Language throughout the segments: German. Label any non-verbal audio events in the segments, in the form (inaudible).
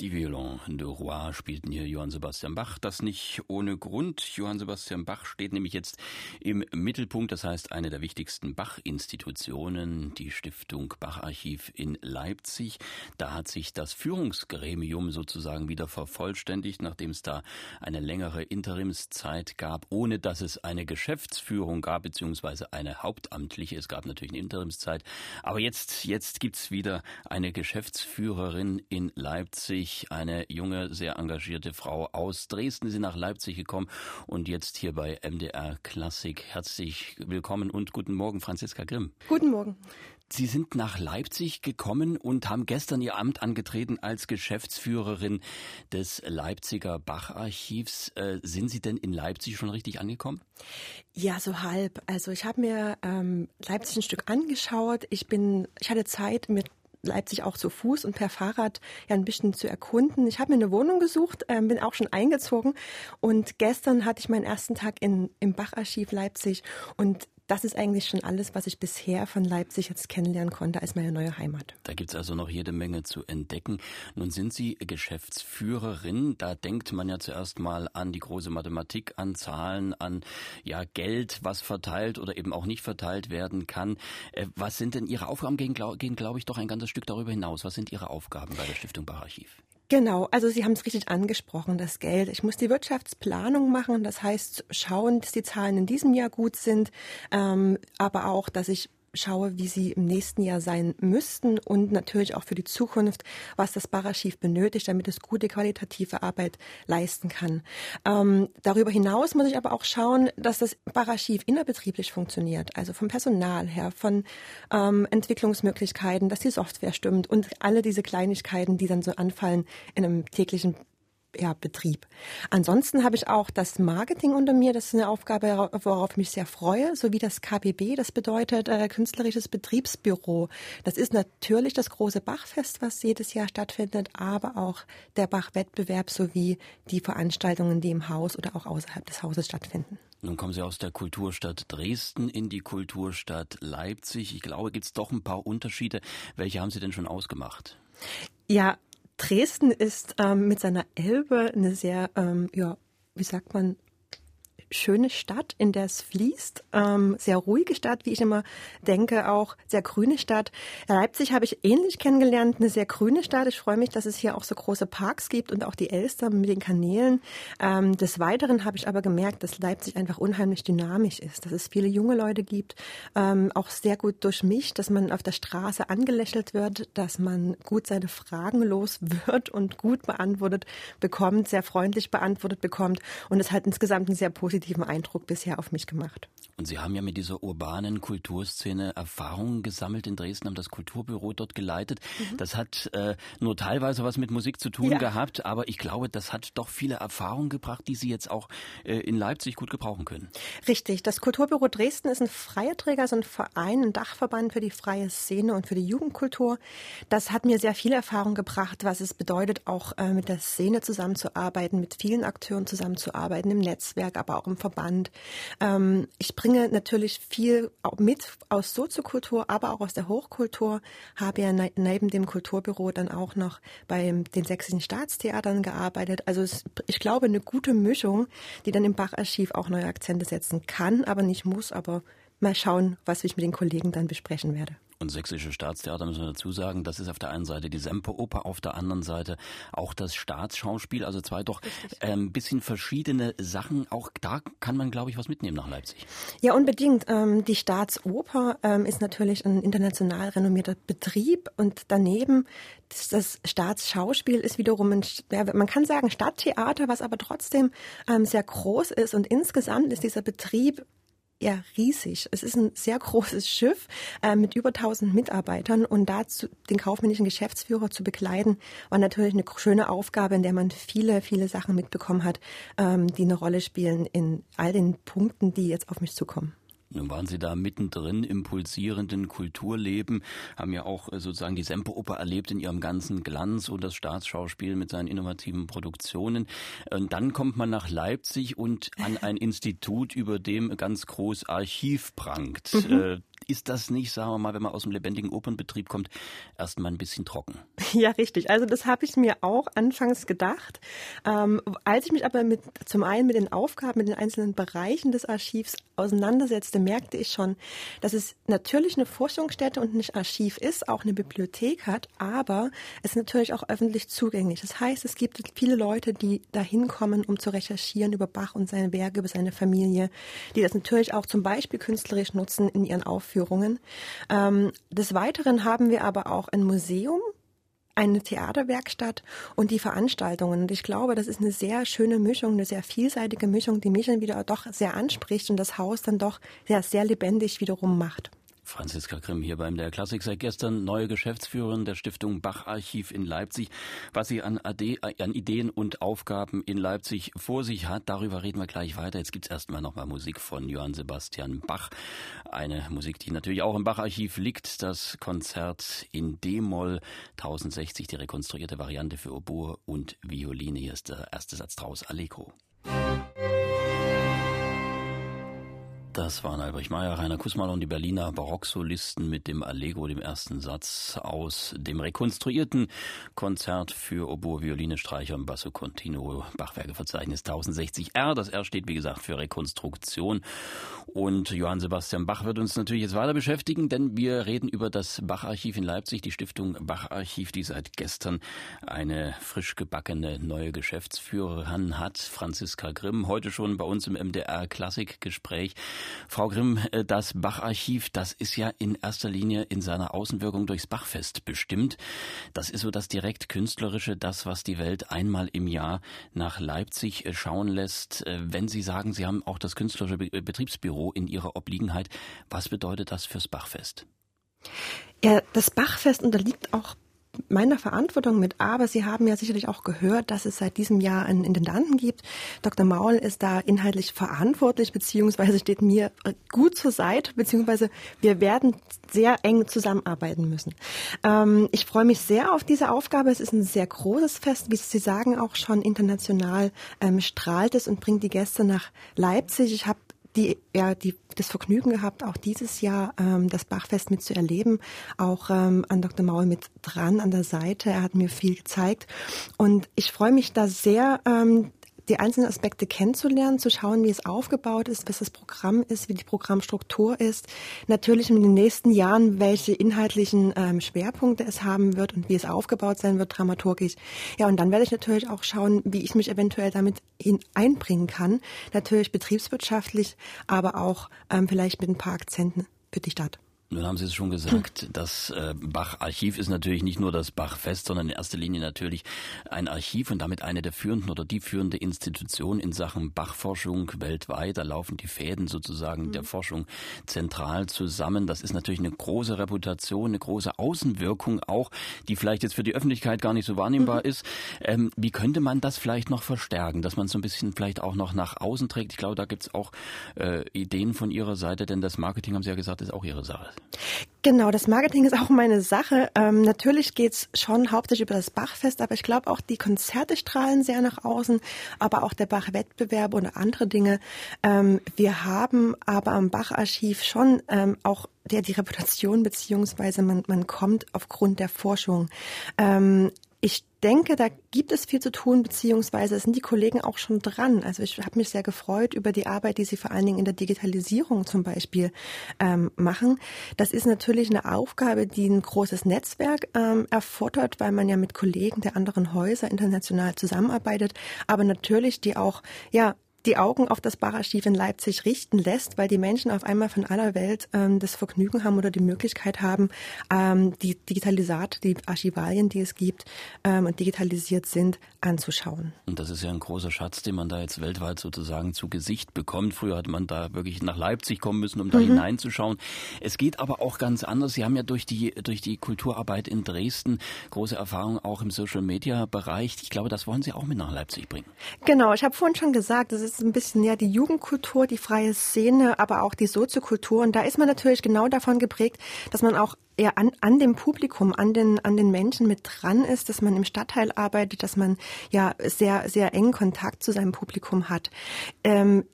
Die Violon de Roi spielten hier Johann Sebastian Bach. Das nicht ohne Grund. Johann Sebastian Bach steht nämlich jetzt im Mittelpunkt. Das heißt, eine der wichtigsten Bach-Institutionen, die Stiftung Bach-Archiv in Leipzig. Da hat sich das Führungsgremium sozusagen wieder vervollständigt, nachdem es da eine längere Interimszeit gab, ohne dass es eine Geschäftsführung gab, beziehungsweise eine hauptamtliche. Es gab natürlich eine Interimszeit. Aber jetzt, jetzt gibt's wieder eine Geschäftsführerin in Leipzig eine junge, sehr engagierte Frau aus Dresden. Sie sind nach Leipzig gekommen und jetzt hier bei MDR Klassik. Herzlich willkommen und guten Morgen, Franziska Grimm. Guten Morgen. Sie sind nach Leipzig gekommen und haben gestern Ihr Amt angetreten als Geschäftsführerin des Leipziger Bacharchivs. Äh, sind Sie denn in Leipzig schon richtig angekommen? Ja, so halb. Also ich habe mir ähm, Leipzig ein Stück angeschaut. Ich bin, ich hatte Zeit, mit Leipzig auch zu Fuß und per Fahrrad ja ein bisschen zu erkunden. Ich habe mir eine Wohnung gesucht, äh, bin auch schon eingezogen und gestern hatte ich meinen ersten Tag in, im Bacharchiv Leipzig und das ist eigentlich schon alles, was ich bisher von Leipzig jetzt kennenlernen konnte als meine neue Heimat. Da gibt's also noch jede Menge zu entdecken. Nun sind Sie Geschäftsführerin. Da denkt man ja zuerst mal an die große Mathematik, an Zahlen, an ja Geld, was verteilt oder eben auch nicht verteilt werden kann. Äh, was sind denn Ihre Aufgaben? Gehen, glaube glaub ich, doch ein ganzes Stück darüber hinaus. Was sind Ihre Aufgaben bei der Stiftung Bacharchiv? Genau, also Sie haben es richtig angesprochen, das Geld. Ich muss die Wirtschaftsplanung machen, das heißt schauen, dass die Zahlen in diesem Jahr gut sind, ähm, aber auch, dass ich schaue, wie sie im nächsten Jahr sein müssten und natürlich auch für die Zukunft, was das Bararchiv benötigt, damit es gute qualitative Arbeit leisten kann. Ähm, darüber hinaus muss ich aber auch schauen, dass das Bararchiv innerbetrieblich funktioniert, also vom Personal her, von ähm, Entwicklungsmöglichkeiten, dass die Software stimmt und alle diese Kleinigkeiten, die dann so anfallen in einem täglichen ja, Betrieb. Ansonsten habe ich auch das Marketing unter mir. Das ist eine Aufgabe, worauf ich mich sehr freue, sowie das KBB. Das bedeutet äh, künstlerisches Betriebsbüro. Das ist natürlich das große Bachfest, was jedes Jahr stattfindet, aber auch der Bachwettbewerb sowie die Veranstaltungen, die im Haus oder auch außerhalb des Hauses stattfinden. Nun kommen Sie aus der Kulturstadt Dresden in die Kulturstadt Leipzig. Ich glaube, gibt es doch ein paar Unterschiede. Welche haben Sie denn schon ausgemacht? Ja, Dresden ist ähm, mit seiner Elbe eine sehr, ähm, ja, wie sagt man, schöne Stadt, in der es fließt, ähm, sehr ruhige Stadt, wie ich immer denke, auch sehr grüne Stadt. Leipzig habe ich ähnlich kennengelernt, eine sehr grüne Stadt. Ich freue mich, dass es hier auch so große Parks gibt und auch die Elster mit den Kanälen. Ähm, des Weiteren habe ich aber gemerkt, dass Leipzig einfach unheimlich dynamisch ist, dass es viele junge Leute gibt, ähm, auch sehr gut durchmischt, dass man auf der Straße angelächelt wird, dass man gut seine Fragen los wird und gut beantwortet bekommt, sehr freundlich beantwortet bekommt und es hat insgesamt ein sehr positives positiven Eindruck bisher auf mich gemacht. Und Sie haben ja mit dieser urbanen Kulturszene Erfahrungen gesammelt in Dresden, haben das Kulturbüro dort geleitet. Mhm. Das hat äh, nur teilweise was mit Musik zu tun ja. gehabt, aber ich glaube, das hat doch viele Erfahrungen gebracht, die Sie jetzt auch äh, in Leipzig gut gebrauchen können. Richtig. Das Kulturbüro Dresden ist ein freier Träger, so ein Verein, ein Dachverband für die freie Szene und für die Jugendkultur. Das hat mir sehr viel Erfahrung gebracht, was es bedeutet, auch äh, mit der Szene zusammenzuarbeiten, mit vielen Akteuren zusammenzuarbeiten, im Netzwerk, aber auch im Verband. Ähm, ich bringe natürlich viel mit aus Soziokultur, aber auch aus der Hochkultur. Habe ja ne neben dem Kulturbüro dann auch noch bei den sächsischen Staatstheatern gearbeitet. Also es, ich glaube, eine gute Mischung, die dann im Bacharchiv auch neue Akzente setzen kann, aber nicht muss. Aber mal schauen, was ich mit den Kollegen dann besprechen werde. Und Sächsische Staatstheater müssen wir dazu sagen, das ist auf der einen Seite die Semperoper, auf der anderen Seite auch das Staatsschauspiel, also zwei doch ein ähm, bisschen verschiedene Sachen. Auch da kann man, glaube ich, was mitnehmen nach Leipzig. Ja, unbedingt. Ähm, die Staatsoper ähm, ist natürlich ein international renommierter Betrieb und daneben das, das Staatsschauspiel ist wiederum ein, ja, man kann sagen Stadttheater, was aber trotzdem ähm, sehr groß ist und insgesamt ist dieser Betrieb ja riesig. Es ist ein sehr (laughs) großes Schiff äh, mit über 1000 Mitarbeitern und dazu den kaufmännischen Geschäftsführer zu begleiten, war natürlich eine schöne Aufgabe, in der man viele, viele Sachen mitbekommen hat, ähm, die eine Rolle spielen in all den Punkten, die jetzt auf mich zukommen. Nun waren Sie da mittendrin im pulsierenden Kulturleben, haben ja auch äh, sozusagen die Semperoper erlebt in ihrem ganzen Glanz und das Staatsschauspiel mit seinen innovativen Produktionen. Und dann kommt man nach Leipzig und an ein (laughs) Institut, über dem ganz groß Archiv prangt. Mhm. Ist das nicht, sagen wir mal, wenn man aus dem lebendigen Opernbetrieb kommt, erstmal ein bisschen trocken? (laughs) Ja, richtig. Also das habe ich mir auch anfangs gedacht. Ähm, als ich mich aber mit zum einen mit den Aufgaben, mit den einzelnen Bereichen des Archivs auseinandersetzte, merkte ich schon, dass es natürlich eine Forschungsstätte und ein Archiv ist, auch eine Bibliothek hat, aber es ist natürlich auch öffentlich zugänglich. Das heißt, es gibt viele Leute, die da hinkommen, um zu recherchieren über Bach und seine Werke, über seine Familie, die das natürlich auch zum Beispiel künstlerisch nutzen in ihren Aufführungen. Ähm, des Weiteren haben wir aber auch ein Museum, eine Theaterwerkstatt und die Veranstaltungen. Und ich glaube, das ist eine sehr schöne Mischung, eine sehr vielseitige Mischung, die mich dann wieder doch sehr anspricht und das Haus dann doch ja, sehr lebendig wiederum macht. Franziska Grimm hier beim Der Klassik seit gestern, neue Geschäftsführerin der Stiftung Bach Archiv in Leipzig. Was sie an, Ade, an, Ideen und Aufgaben in Leipzig vor sich hat, darüber reden wir gleich weiter. Jetzt gibt's erstmal nochmal Musik von Johann Sebastian Bach. Eine Musik, die natürlich auch im Bach Archiv liegt. Das Konzert in D-Moll 1060, die rekonstruierte Variante für Oboe und Violine. Hier ist der erste Satz draus, Allegro. Das waren Albrecht Meyer, Rainer Kussmann und die Berliner Barocksolisten mit dem Allegro, dem ersten Satz aus dem rekonstruierten Konzert für Oboe, Violine, Streicher und Basso Continuo, Bachwerkeverzeichnis 1060R. Das R steht, wie gesagt, für Rekonstruktion. Und Johann Sebastian Bach wird uns natürlich jetzt weiter beschäftigen, denn wir reden über das Bacharchiv in Leipzig, die Stiftung Bacharchiv, die seit gestern eine frisch gebackene neue Geschäftsführerin hat, Franziska Grimm, heute schon bei uns im MDR Klassikgespräch. Frau Grimm, äh, das Bacharchiv, das ist ja in erster Linie in seiner Außenwirkung durchs Bachfest bestimmt. Das ist so das direkt künstlerische, das, was die Welt einmal im Jahr nach Leipzig äh, schauen lässt. Äh, wenn Sie sagen, Sie haben auch das künstlerische Betriebsbüro in Ihrer Obliegenheit, was bedeutet das fürs Bachfest? Ja, das Bachfest unterliegt auch meiner Verantwortung mit. Aber Sie haben ja sicherlich auch gehört, dass es seit diesem Jahr einen Intendanten gibt. Dr. Maul ist da inhaltlich verantwortlich, beziehungsweise steht mir gut zur Seite, beziehungsweise wir werden sehr eng zusammenarbeiten müssen. Ähm, ich freue mich sehr auf diese Aufgabe. Es ist ein sehr großes Fest, wie Sie sagen, auch schon international ähm, strahlt es und bringt die Gäste nach Leipzig. Ich habe die, ja, die, das Vergnügen gehabt, auch dieses Jahr ähm, das Bachfest mitzuerleben, auch ähm, an Dr. Maul mit dran an der Seite. Er hat mir viel gezeigt und ich freue mich da sehr, ähm, die einzelnen Aspekte kennenzulernen, zu schauen, wie es aufgebaut ist, was das Programm ist, wie die Programmstruktur ist. Natürlich in den nächsten Jahren, welche inhaltlichen ähm, Schwerpunkte es haben wird und wie es aufgebaut sein wird, dramaturgisch. Ja, und dann werde ich natürlich auch schauen, wie ich mich eventuell damit hin einbringen kann. Natürlich betriebswirtschaftlich, aber auch ähm, vielleicht mit ein paar Akzenten für die Stadt. Nun haben Sie es schon gesagt, das äh, Bach-Archiv ist natürlich nicht nur das Bach-Fest, sondern in erster Linie natürlich ein Archiv und damit eine der führenden oder die führende Institution in Sachen Bachforschung weltweit. Da laufen die Fäden sozusagen mhm. der Forschung zentral zusammen. Das ist natürlich eine große Reputation, eine große Außenwirkung auch, die vielleicht jetzt für die Öffentlichkeit gar nicht so wahrnehmbar mhm. ist. Ähm, wie könnte man das vielleicht noch verstärken, dass man so ein bisschen vielleicht auch noch nach außen trägt? Ich glaube, da gibt es auch äh, Ideen von Ihrer Seite, denn das Marketing, haben Sie ja gesagt, ist auch Ihre Sache. Genau, das Marketing ist auch meine Sache. Ähm, natürlich geht's schon hauptsächlich über das Bachfest, aber ich glaube auch die Konzerte strahlen sehr nach außen, aber auch der Bach-Wettbewerb oder andere Dinge. Ähm, wir haben aber am Bacharchiv schon ähm, auch der die Reputation beziehungsweise man, man kommt aufgrund der Forschung. Ähm, ich denke, da gibt es viel zu tun, beziehungsweise sind die Kollegen auch schon dran. Also ich habe mich sehr gefreut über die Arbeit, die sie vor allen Dingen in der Digitalisierung zum Beispiel ähm, machen. Das ist natürlich eine Aufgabe, die ein großes Netzwerk ähm, erfordert, weil man ja mit Kollegen der anderen Häuser international zusammenarbeitet, aber natürlich die auch ja die Augen auf das Bararchiv in Leipzig richten lässt, weil die Menschen auf einmal von aller Welt ähm, das Vergnügen haben oder die Möglichkeit haben, ähm, die Digitalisate, die Archivalien, die es gibt ähm, und digitalisiert sind, anzuschauen. Und das ist ja ein großer Schatz, den man da jetzt weltweit sozusagen zu Gesicht bekommt. Früher hat man da wirklich nach Leipzig kommen müssen, um da mhm. hineinzuschauen. Es geht aber auch ganz anders. Sie haben ja durch die, durch die Kulturarbeit in Dresden große Erfahrung auch im Social Media Bereich. Ich glaube, das wollen Sie auch mit nach Leipzig bringen. Genau, ich habe vorhin schon gesagt, das ist ist ein bisschen ja die Jugendkultur, die freie Szene, aber auch die Soziokultur. Und da ist man natürlich genau davon geprägt, dass man auch eher an, an dem Publikum, an den, an den Menschen mit dran ist, dass man im Stadtteil arbeitet, dass man ja sehr, sehr engen Kontakt zu seinem Publikum hat. Ähm,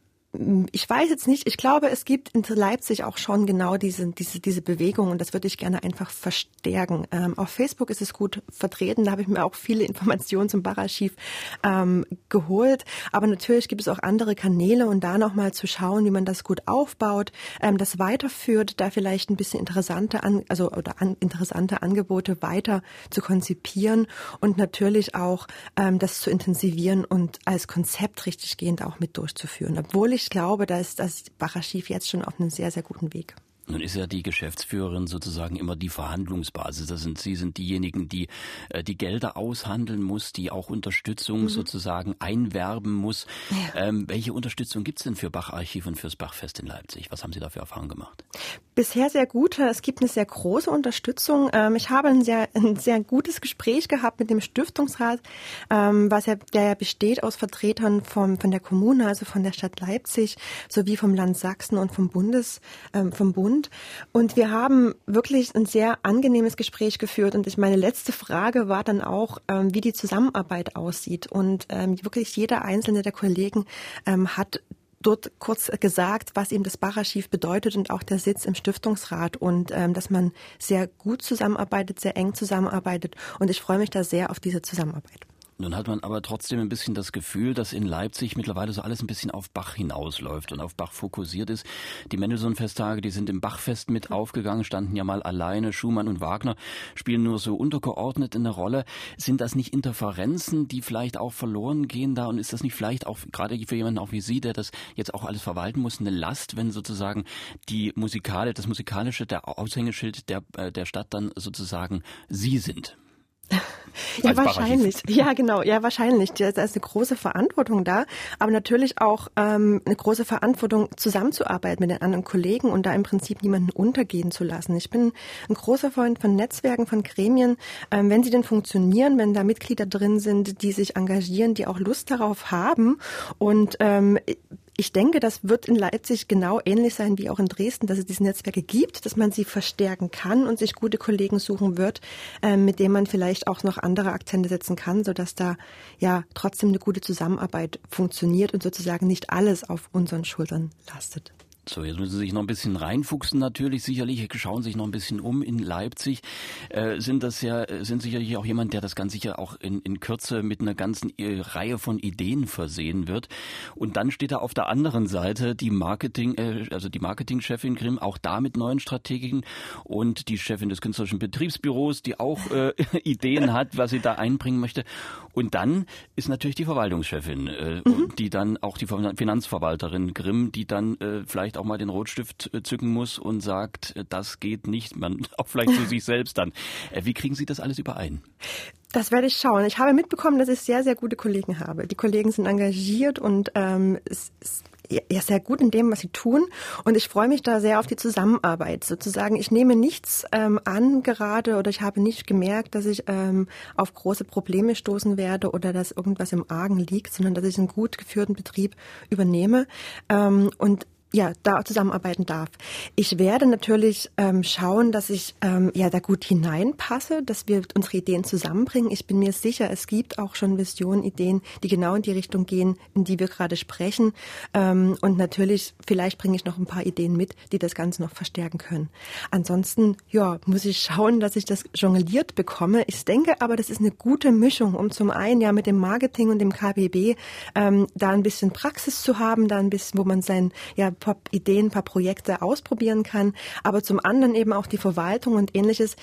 ich weiß jetzt nicht, ich glaube, es gibt in Leipzig auch schon genau diese, diese, diese Bewegung und das würde ich gerne einfach verstärken. Ähm, auf Facebook ist es gut vertreten, da habe ich mir auch viele (laughs) Informationen zum Bacharchiv ähm, geholt. Aber natürlich gibt es auch andere Kanäle und da nochmal zu schauen, wie man das gut aufbaut, ähm, das weiterführt, da vielleicht ein bisschen interessante, an, also oder an, interessante Angebote weiter zu konzipieren und natürlich auch ähm, das zu intensivieren und als Konzept richtig gehend auch mit durchzuführen. Obwohl ich ich glaube, da ist das Bacharchiv jetzt schon auf einem sehr, sehr guten Weg. Nun ist ja die Geschäftsführerin sozusagen immer die Verhandlungsbasis. Das sind Sie sind diejenigen, die äh, die Gelder aushandeln muss, die auch Unterstützung mhm. sozusagen einwerben muss. Ja. Ähm, welche Unterstützung gibt es denn für Bacharchiv und fürs Bachfest in Leipzig? Was haben Sie da für Erfahrungen gemacht? Bisher sehr gut. Es gibt eine sehr große Unterstützung. Ähm, ich habe ein sehr, ein sehr gutes Gespräch gehabt mit dem Stiftungsrat, ähm, was ja, der ja besteht aus Vertretern vom, von der Kommune, also von der Stadt Leipzig, sowie vom Land Sachsen und vom Bundes, ähm, vom Bund. Bund. Und wir haben wirklich ein sehr angenehmes Gespräch geführt. Und ich, meine letzte Frage war dann auch, ähm, wie die Zusammenarbeit aussieht. Und ähm, wirklich jeder einzelne der Kollegen ähm, hat dort kurz gesagt, was ihm das Bararchiv bedeutet und auch der Sitz im Stiftungsrat und ähm, dass man sehr gut zusammenarbeitet, sehr eng zusammenarbeitet und ich freue mich da sehr auf diese Zusammenarbeit. Nun hat man aber trotzdem ein bisschen das Gefühl, dass in Leipzig mittlerweile so alles ein bisschen auf Bach hinausläuft und auf Bach fokussiert ist. Die Mendelssohn-Festtage, die sind im Bachfest mit aufgegangen, standen ja mal alleine. Schumann und Wagner spielen nur so untergeordnet in der Rolle. Sind das nicht Interferenzen, die vielleicht auch verloren gehen da? Und ist das nicht vielleicht auch, gerade für jemanden auch wie Sie, der das jetzt auch alles verwalten muss, eine Last, wenn sozusagen die Musikale, das Musikalische, der Aushängeschild der, äh, der Stadt dann sozusagen Sie sind? (laughs) Ja, wahrscheinlich. Ja, genau. Ja, wahrscheinlich. Da ist eine große Verantwortung da, aber natürlich auch ähm, eine große Verantwortung, zusammenzuarbeiten mit den anderen Kollegen und da im Prinzip niemanden untergehen zu lassen. Ich bin ein großer Freund von Netzwerken, von Gremien. Ähm, wenn sie denn funktionieren, wenn da Mitglieder drin sind, die sich engagieren, die auch Lust darauf haben und ähm, ich denke, das wird in Leipzig genau ähnlich sein wie auch in Dresden, dass es diese Netzwerke gibt, dass man sie verstärken kann und sich gute Kollegen suchen wird, äh, mit denen man vielleicht auch noch andere Akzente setzen kann, sodass da ja trotzdem eine gute Zusammenarbeit funktioniert und sozusagen nicht alles auf unseren Schultern lastet. So, jetzt müssen Sie sich noch ein bisschen reinfuchsen natürlich. Sicherlich schauen sich noch ein bisschen um in Leipzig. Äh, sind das ja, sind sicherlich auch jemand, der das ganz sicher auch in, in Kürze mit einer ganzen äh, Reihe von Ideen versehen wird. Und dann steht da auf der anderen Seite die Marketing, äh, also die Marketingchefin Grimm, auch da mit neuen Strategien und die Chefin des künstlerischen Betriebsbüros, die auch äh, (laughs) Ideen hat, was sie da einbringen möchte. Und dann ist natürlich die Verwaltungschefin, äh, mhm. die dann auch die Finanzverwalterin Grimm, die dann äh, vielleicht vielleicht auch mal den Rotstift äh, zücken muss und sagt, äh, das geht nicht, man (laughs) auch vielleicht zu sich selbst dann. Äh, wie kriegen Sie das alles überein? Das werde ich schauen. Ich habe mitbekommen, dass ich sehr, sehr gute Kollegen habe. Die Kollegen sind engagiert und ähm, es, es ja, sehr gut in dem, was sie tun. Und ich freue mich da sehr auf die Zusammenarbeit. Sozusagen, ich nehme nichts ähm, an gerade oder ich habe nicht gemerkt, dass ich ähm, auf große Probleme stoßen werde oder dass irgendwas im Argen liegt, sondern dass ich einen gut geführten Betrieb übernehme. Ähm, und ja, da zusammenarbeiten darf. Ich werde natürlich ähm, schauen, dass ich ähm, ja da gut hineinpasse, dass wir unsere Ideen zusammenbringen. Ich bin mir sicher, es gibt auch schon Visionen, Ideen, die genau in die Richtung gehen, in die wir gerade sprechen. Ähm, und natürlich, vielleicht bringe ich noch ein paar Ideen mit, die das Ganze noch verstärken können. Ansonsten, ja, muss ich schauen, dass ich das jongliert bekomme. Ich denke aber, das ist eine gute Mischung, um zum einen ja mit dem Marketing und dem KBB ähm, da ein bisschen Praxis zu haben, da ein bisschen, wo man sein ja paar Ideen, paar Projekte ausprobieren kann, aber zum anderen eben auch die Verwaltung und ähnliches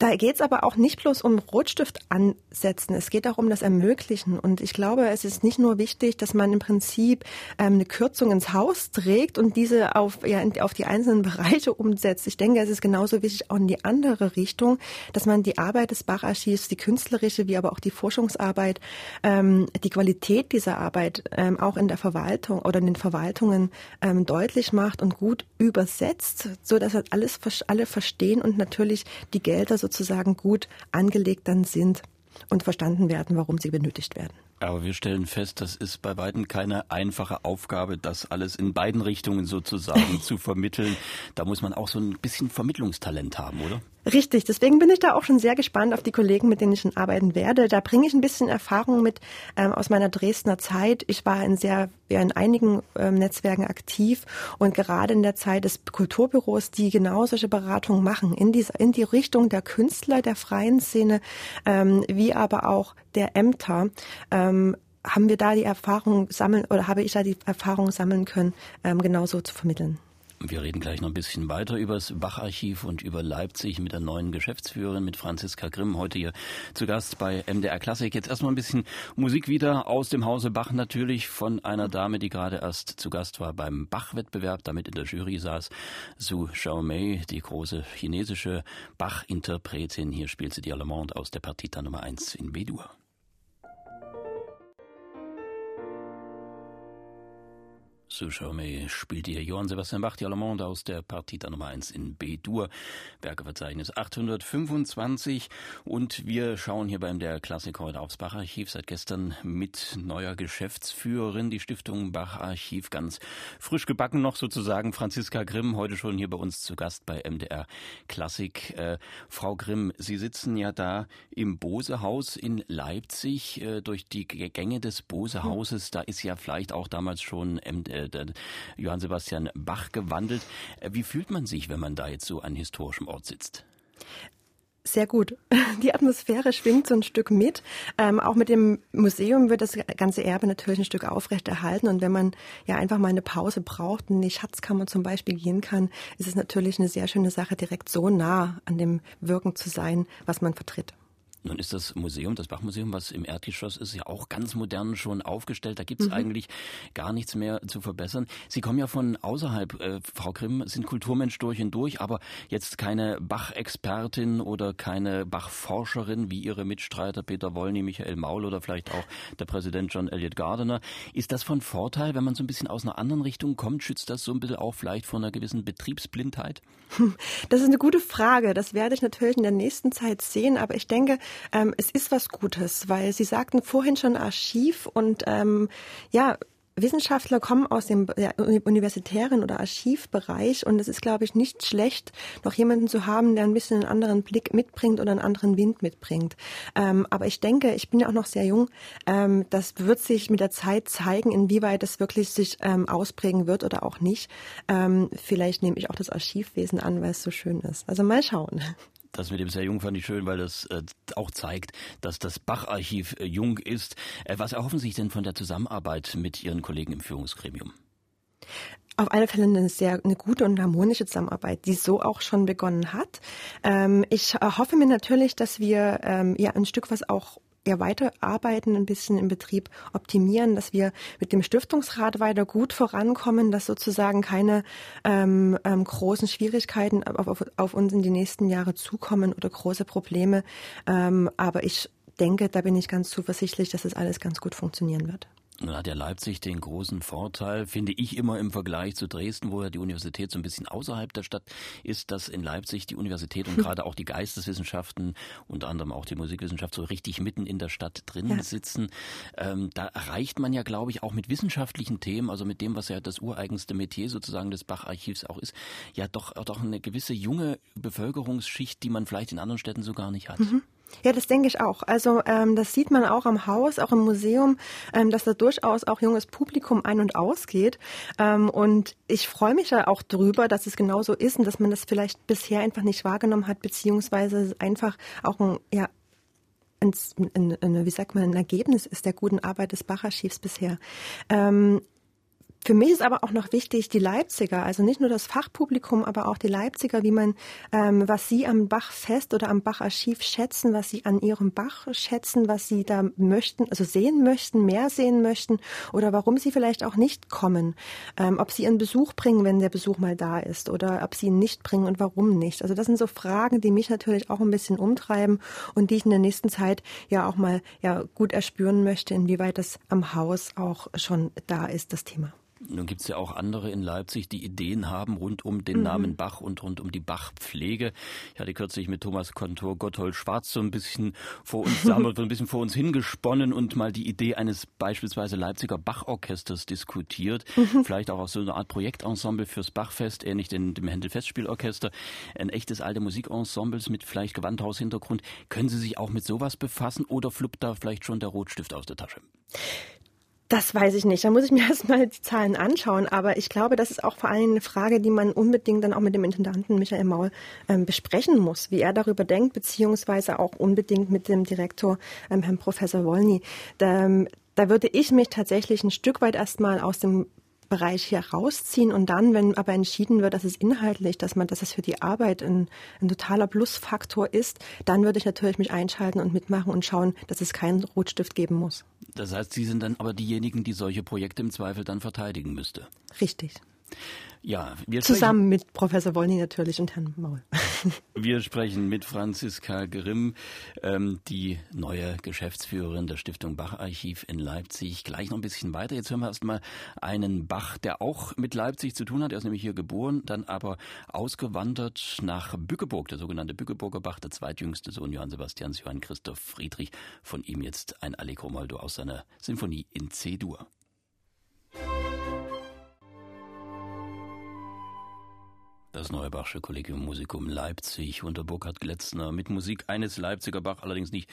da geht es aber auch nicht bloß um Rotstift ansetzen, es geht auch um das Ermöglichen. Und ich glaube, es ist nicht nur wichtig, dass man im Prinzip ähm, eine Kürzung ins Haus trägt und diese auf, ja, auf die einzelnen (laughs) Bereiche umsetzt. Ich denke, es ist genauso wichtig auch in die andere Richtung, dass man die Arbeit des Bacharchivs, die künstlerische wie aber auch die Forschungsarbeit, ähm, die Qualität dieser Arbeit ähm, auch in der Verwaltung oder in den Verwaltungen ähm, deutlich macht und gut übersetzt, so dass alles alle verstehen und natürlich die Gelder so sozusagen gut angelegt dann sind und verstanden werden, warum sie benötigt werden. Aber wir stellen fest, das ist bei weitem keine einfache Aufgabe, das alles in beiden Richtungen sozusagen (laughs) zu vermitteln. Da muss man auch so ein bisschen Vermittlungstalent haben, oder? Richtig, deswegen bin ich da auch schon sehr gespannt auf die Kollegen, mit denen ich schon arbeiten werde. Da bringe ich ein bisschen Erfahrung mit ähm, aus meiner Dresdner Zeit. Ich war in sehr, ja, in einigen ähm, Netzwerken aktiv und gerade in der Zeit des Kulturbüros, die genau solche Beratungen machen, in, dieser, in die Richtung der Künstler, der freien Szene, ähm, wie aber auch der Ämter. Ähm, haben wir da die Erfahrung sammeln oder habe ich da die Erfahrung sammeln können, ähm, genauso zu vermitteln? Wir reden gleich noch ein bisschen weiter über das Bach-Archiv und über Leipzig mit der neuen Geschäftsführerin, mit Franziska Grimm, heute hier zu Gast bei MDR Klassik. Jetzt erstmal ein bisschen Musik wieder aus dem Hause Bach natürlich von einer Dame, die gerade erst zu Gast war beim Bach-Wettbewerb, damit in der Jury saß. Su Xiaomei, die große chinesische Bach-Interpretin. Hier spielt sie die Allemande aus der Partita Nummer 1 in B-Dur. Suchaume spielt hier Johann Sebastian Bach, die Allemande aus der Partita Nummer 1 in B-Dur, Werkeverzeichnis 825 und wir schauen hier beim der Klassik heute aufs Bach-Archiv, seit gestern mit neuer Geschäftsführerin, die Stiftung Bach-Archiv, ganz frisch gebacken noch sozusagen, Franziska Grimm, heute schon hier bei uns zu Gast bei MDR Klassik. Äh, Frau Grimm, Sie sitzen ja da im Bose-Haus in Leipzig, äh, durch die Gänge des Bose-Hauses, da ist ja vielleicht auch damals schon MDR äh, Johann Sebastian Bach gewandelt. Äh, wie fühlt man sich, wenn man da jetzt so an historischem Ort sitzt? Sehr gut. (laughs) Die Atmosphäre schwingt so ein Stück mit. Ähm, auch mit dem Museum wird das ganze Erbe natürlich ein Stück aufrechterhalten. Und wenn man ja einfach mal eine Pause braucht und in die Schatzkammer zum Beispiel gehen kann, ist es natürlich eine sehr schöne Sache, direkt so nah an dem Wirken zu sein, was man vertritt. Nun ist das Museum, das Bachmuseum, was im Erdgeschoss ist, ja auch ganz modern schon aufgestellt. Da gibt's mhm. eigentlich gar nichts mehr zu verbessern. Sie kommen ja von außerhalb, äh, Frau Grimm, sind Kulturmensch durch und durch, aber jetzt keine Bach-Expertin oder keine Bach-Forscherin wie Ihre Mitstreiter Peter Wollny, Michael Maul oder vielleicht auch der Präsident John Elliott Gardiner. Ist das von Vorteil, wenn man so ein bisschen aus einer anderen Richtung kommt? Schützt das so ein bisschen auch vielleicht vor einer gewissen Betriebsblindheit? (laughs) Das ist eine gute Frage. Das werde ich natürlich in der nächsten Zeit sehen, aber ich denke, ähm, es ist was Gutes, weil Sie sagten vorhin schon Archiv und ähm, ja, Wissenschaftler kommen aus dem universitären oder Archivbereich und es ist, glaube ich, nicht schlecht, noch jemanden zu haben, der ein bisschen einen anderen Blick mitbringt oder einen anderen Wind mitbringt. Ähm, aber ich denke, ich bin ja auch noch sehr jung, ähm, das wird sich mit der Zeit zeigen, inwieweit es wirklich sich ähm, ausprägen wird oder auch nicht. Ähm, vielleicht nehme ich auch das Archivwesen an, weil es so schön ist. Also mal schauen. Das mit dem sehr jung fand ich schön, weil das äh, auch zeigt, dass das Bach-Archiv äh, jung ist. Äh, was erhoffen Sie sich denn von der Zusammenarbeit mit Ihren Kollegen im Führungsgremium? auf alle Fälle eine sehr eine gute und harmonische Zusammenarbeit, die so auch schon begonnen hat. Ähm, ich hoffe mir natürlich, dass wir ähm, ja ein Stück was auch ja weiterarbeiten, ein bisschen im Betrieb optimieren, dass wir mit dem Stiftungsrat weiter gut vorankommen, dass sozusagen keine ähm, ähm, großen Schwierigkeiten auf, auf, auf, uns in die nächsten Jahre zukommen oder große Probleme. Ähm, aber ich denke, da bin ich ganz zuversichtlich, dass es das alles ganz gut funktionieren wird. Nun hat ja Leipzig den großen Vorteil, finde ich immer im Vergleich zu Dresden, wo ja die Universität so ein bisschen außerhalb der Stadt ist, dass in Leipzig die Universität und (laughs) gerade auch die Geisteswissenschaften, unter anderem auch die Musikwissenschaft, so richtig mitten in der Stadt drin ja. sitzen. Ähm, da erreicht man ja, glaube ich, auch mit wissenschaftlichen Themen, also mit dem, was ja das ureigenste Metier sozusagen des Bach-Archivs auch ist, ja doch, doch eine gewisse junge Bevölkerungsschicht, die man vielleicht in anderen Städten so gar nicht hat. Mhm. Ja, das denke ich auch. Also ähm, das sieht man auch am Haus, auch im Museum, ähm, dass da durchaus auch junges Publikum ein- und ausgeht. Ähm, und ich freue mich ja auch drüber, dass es genauso ist und dass man das vielleicht bisher einfach nicht wahrgenommen hat, beziehungsweise einfach auch ein, ja, ein, ein, ein, wie sagt man, ein Ergebnis ist der guten Arbeit des Bach-Archivs bisher. Ähm, für mich ist aber auch noch wichtig, die Leipziger, also nicht nur das Fachpublikum, aber auch die Leipziger, wie man, ähm, was sie am Bachfest oder am Bacharchiv schätzen, was sie an ihrem Bach schätzen, was sie da möchten, also sehen möchten, mehr sehen möchten oder warum sie vielleicht auch nicht kommen, ähm, ob sie ihren Besuch bringen, wenn der Besuch mal da ist oder ob sie ihn nicht bringen und warum nicht. Also das sind so Fragen, die mich natürlich auch ein bisschen umtreiben und die ich in der nächsten Zeit ja auch mal ja gut erspüren möchte, inwieweit das am Haus auch schon da ist, das Thema. Nun gibt es ja auch andere in Leipzig, die Ideen haben rund um den mhm. Namen Bach und rund um die Bachpflege. Ich hatte kürzlich mit Thomas Kontor Gotthold Schwarz so ein bisschen vor uns, wir so ein bisschen vor uns hingesponnen und mal die Idee eines beispielsweise Leipziger Bachorchesters diskutiert. Mhm. Vielleicht auch aus so einer Art Projektensemble fürs Bachfest, ähnlich dem, dem Händel Festspielorchester. Ein echtes alte Musikensembles mit vielleicht Gewandhaushintergrund. Können Sie sich auch mit sowas befassen oder fluppt da vielleicht schon der Rotstift aus der Tasche? Das weiß ich nicht. Da muss ich mir (laughs) erstmal die Zahlen anschauen. Aber ich glaube, das ist auch vor allem eine Frage, die man unbedingt dann auch mit dem Intendanten Michael Maul ähm, besprechen muss, wie er darüber denkt, beziehungsweise auch unbedingt mit dem Direktor, ähm, Herrn Professor Wolny. Da, ähm, da würde ich mich tatsächlich ein Stück weit erstmal aus dem Bereich hier rausziehen und dann, wenn aber entschieden wird, dass es inhaltlich, dass man, dass es für die Arbeit ein, ein totaler Plusfaktor ist, dann würde ich natürlich mich einschalten und mitmachen und schauen, dass es keinen Rotstift geben muss. Das heißt, Sie sind dann aber diejenigen, die solche Projekte im Zweifel dann verteidigen müsste. Richtig. Ja, wir Zusammen mit Professor Wolny natürlich und Herrn Maul. (laughs) Wir sprechen mit Franziska Grimm, ähm, die neue Geschäftsführerin der Stiftung Bach Archiv in Leipzig. Gleich noch ein bisschen weiter. Jetzt hören wir erstmal einen Bach, der auch mit Leipzig zu tun hat. Er ist nämlich hier geboren, dann aber ausgewandert nach Bückeburg, der sogenannte Bückeburger Bach, der zweitjüngste Sohn Johann Sebastians, Johann Christoph Friedrich. Von ihm jetzt ein Allegro Molto aus seiner Sinfonie in C-Dur. Das neue Bachsche Kollegium Musikum Leipzig unter Burkhard Gletzner mit Musik eines Leipziger Bach, allerdings nicht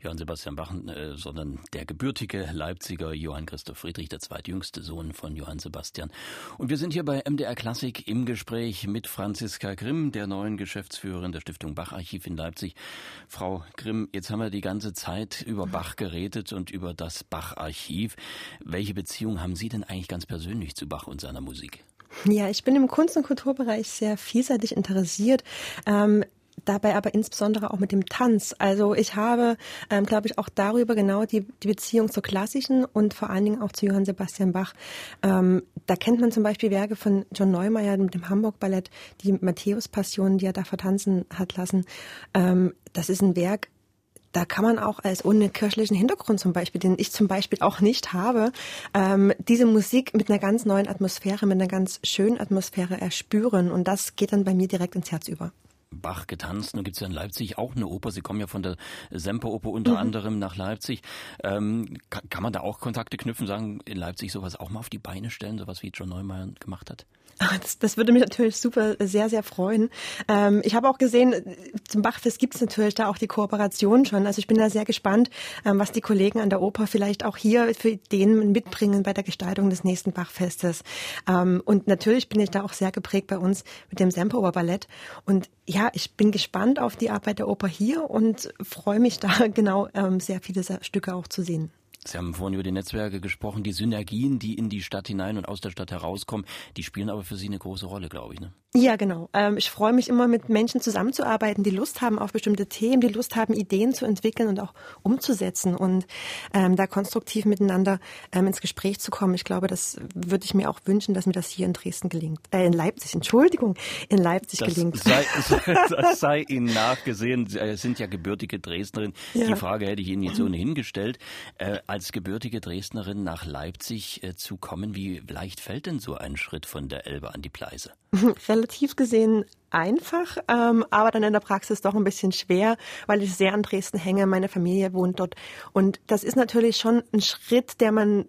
Johann Sebastian Bach, äh, sondern der gebürtige Leipziger Johann Christoph Friedrich, der zweitjüngste Sohn von Johann Sebastian. Und wir sind hier bei MDR Klassik im Gespräch mit Franziska Grimm, der neuen Geschäftsführerin der Stiftung Bach Archiv in Leipzig. Frau Grimm, jetzt haben wir die ganze Zeit über Bach geredet und über das Bach Archiv. Welche Beziehung haben Sie denn eigentlich ganz persönlich zu Bach und seiner Musik? Ja, ich bin im Kunst- und Kulturbereich sehr vielseitig interessiert. Ähm, dabei aber insbesondere auch mit dem Tanz. Also ich habe, ähm, glaube ich, auch darüber genau die, die Beziehung zur klassischen und vor allen Dingen auch zu Johann Sebastian Bach. Ähm, da kennt man zum Beispiel Werke von John Neumeier mit dem Hamburg Ballett, die Matthäus-Passion, die er da vertanzen hat lassen. Ähm, das ist ein Werk, da kann man auch als ohne kirchlichen Hintergrund zum Beispiel, den ich zum Beispiel auch nicht habe, ähm, diese Musik mit einer ganz neuen Atmosphäre, mit einer ganz schönen Atmosphäre erspüren. Und das geht dann bei mir direkt ins Herz über. Bach getanzt. Nun gibt es ja in Leipzig auch eine Oper. Sie kommen ja von der Semperoper unter mhm. anderem nach Leipzig. Ähm, kann, kann, man da auch Kontakte knüpfen, sagen, in Leipzig sowas auch mal auf die Beine stellen, sowas wie John Neumeier gemacht hat? Das, das würde mich natürlich super sehr, sehr freuen. Ähm, ich habe auch gesehen, zum Bachfest gibt es natürlich da auch die Kooperation schon. Also ich bin da sehr gespannt, ähm, was die Kollegen an der Oper vielleicht auch hier für Ideen mitbringen bei der Gestaltung des nächsten Bachfestes. Ähm, und natürlich bin ich da auch sehr geprägt bei uns mit dem Semperoper Ballett. Und ja, ich bin gespannt auf die Arbeit der Oper hier und freue mich da (laughs) genau ähm, sehr viele Stücke auch zu sehen. Sie haben vorhin über die Netzwerke gesprochen, die Synergien, die in die Stadt hinein und aus der Stadt herauskommen, die spielen aber für Sie eine große Rolle, glaube ich. Ne? Ja, genau. Ähm, ich freue mich immer, mit Menschen zusammenzuarbeiten, die Lust haben auf bestimmte Themen, die Lust haben, Ideen zu entwickeln und auch umzusetzen und ähm, da konstruktiv miteinander ähm, ins Gespräch zu kommen. Ich glaube, das würde ich mir auch wünschen, dass mir das hier in Dresden gelingt. Äh, in Leipzig, Entschuldigung, in Leipzig das gelingt. Sei, (laughs) (laughs) das sei Ihnen nachgesehen. Sie äh, sind ja gebürtige Dresdnerin. Ja. Die Frage hätte ich Ihnen jetzt ohnehin gestellt. Äh, als gebürtige Dresdnerin nach Leipzig äh, zu kommen, wie leicht fällt denn so ein Schritt von der Elbe an die Pleiße? (laughs) relativ gesehen einfach, ähm, aber dann in der Praxis doch ein bisschen schwer, weil ich sehr an Dresden hänge. Meine Familie wohnt dort. Und das ist natürlich schon ein Schritt, der man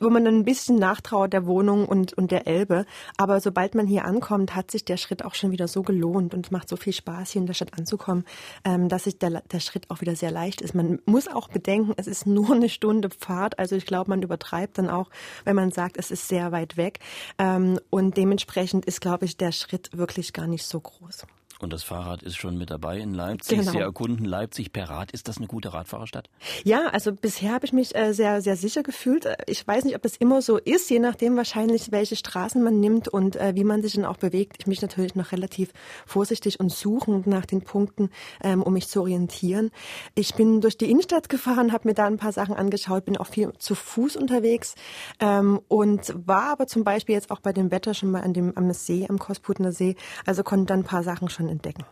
wo man dann ein bisschen nachtrauert der Wohnung und, und der Elbe. Aber sobald man hier ankommt, hat sich der Schritt auch schon wieder so gelohnt und es macht so viel Spaß, hier in der Stadt anzukommen, ähm, dass sich der, der Schritt auch wieder sehr leicht ist. Man muss auch bedenken, es ist nur eine Stunde Fahrt. Also ich glaube, man übertreibt dann auch, wenn man sagt, es ist sehr weit weg. Ähm, und dementsprechend ist, glaube ich, der Schritt wirklich gar nicht so groß. Und das Fahrrad ist schon mit dabei in Leipzig. Genau. Sie erkunden Leipzig per Rad. Ist das eine gute Radfahrerstadt? Ja, also bisher habe ich mich äh, sehr, sehr sicher gefühlt. Ich weiß nicht, ob das immer so ist, je nachdem wahrscheinlich, welche Straßen man nimmt und äh, wie man sich dann auch bewegt. Ich mich natürlich noch relativ vorsichtig und suchend nach den Punkten, ähm, um mich zu orientieren. Ich bin durch die Innenstadt gefahren, habe mir da ein paar Sachen angeschaut, bin auch viel zu Fuß unterwegs ähm, und war aber zum Beispiel jetzt auch bei dem Wetter schon mal an dem, am See, am Kosputner See. Also konnte dann ein paar Sachen schon entdecken.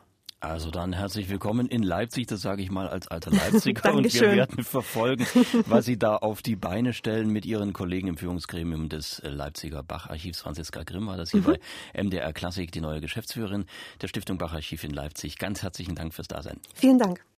Also dann herzlich willkommen in Leipzig, das sage ich mal als alter (laughs) Leipziger. und wir werden verfolgen, (laughs) was Sie da auf die Beine stellen mit Ihren Kollegen im Führungsgremium des Leipziger Bacharchivs. Franziska Grimm war das hier mhm. bei MDR Klassik, die neue Geschäftsführerin der Stiftung Bacharchiv in Leipzig. Ganz herzlichen Dank fürs Dasein. Vielen Dank.